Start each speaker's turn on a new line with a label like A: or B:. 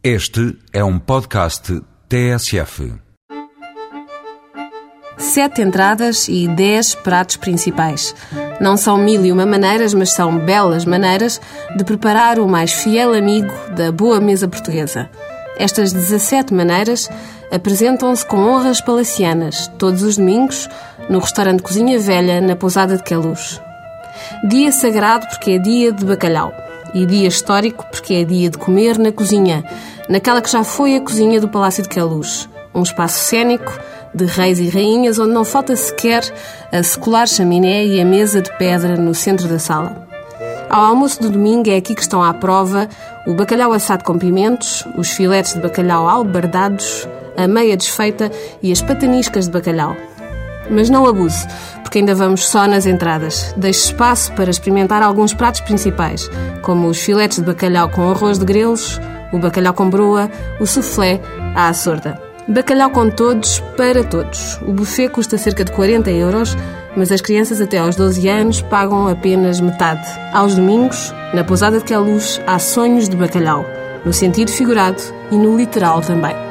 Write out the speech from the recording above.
A: Este é um podcast TSF.
B: Sete entradas e dez pratos principais. Não são mil e uma maneiras, mas são belas maneiras de preparar o mais fiel amigo da boa mesa portuguesa. Estas 17 maneiras apresentam-se com honras palacianas, todos os domingos, no restaurante Cozinha Velha, na Pousada de Queluz. Dia sagrado porque é dia de bacalhau. E dia histórico porque é dia de comer na cozinha, naquela que já foi a cozinha do Palácio de Queluz. Um espaço cênico de reis e rainhas onde não falta sequer a secular chaminé e a mesa de pedra no centro da sala. Ao almoço do domingo é aqui que estão à prova o bacalhau assado com pimentos, os filetes de bacalhau albardados, a meia desfeita e as pataniscas de bacalhau. Mas não abuse, porque ainda vamos só nas entradas. Deixe espaço para experimentar alguns pratos principais, como os filetes de bacalhau com arroz de grelos, o bacalhau com broa, o soufflé à sorda. Bacalhau com todos, para todos. O buffet custa cerca de 40 euros, mas as crianças até aos 12 anos pagam apenas metade. Aos domingos, na pousada de Queluz, há sonhos de bacalhau, no sentido figurado e no literal também.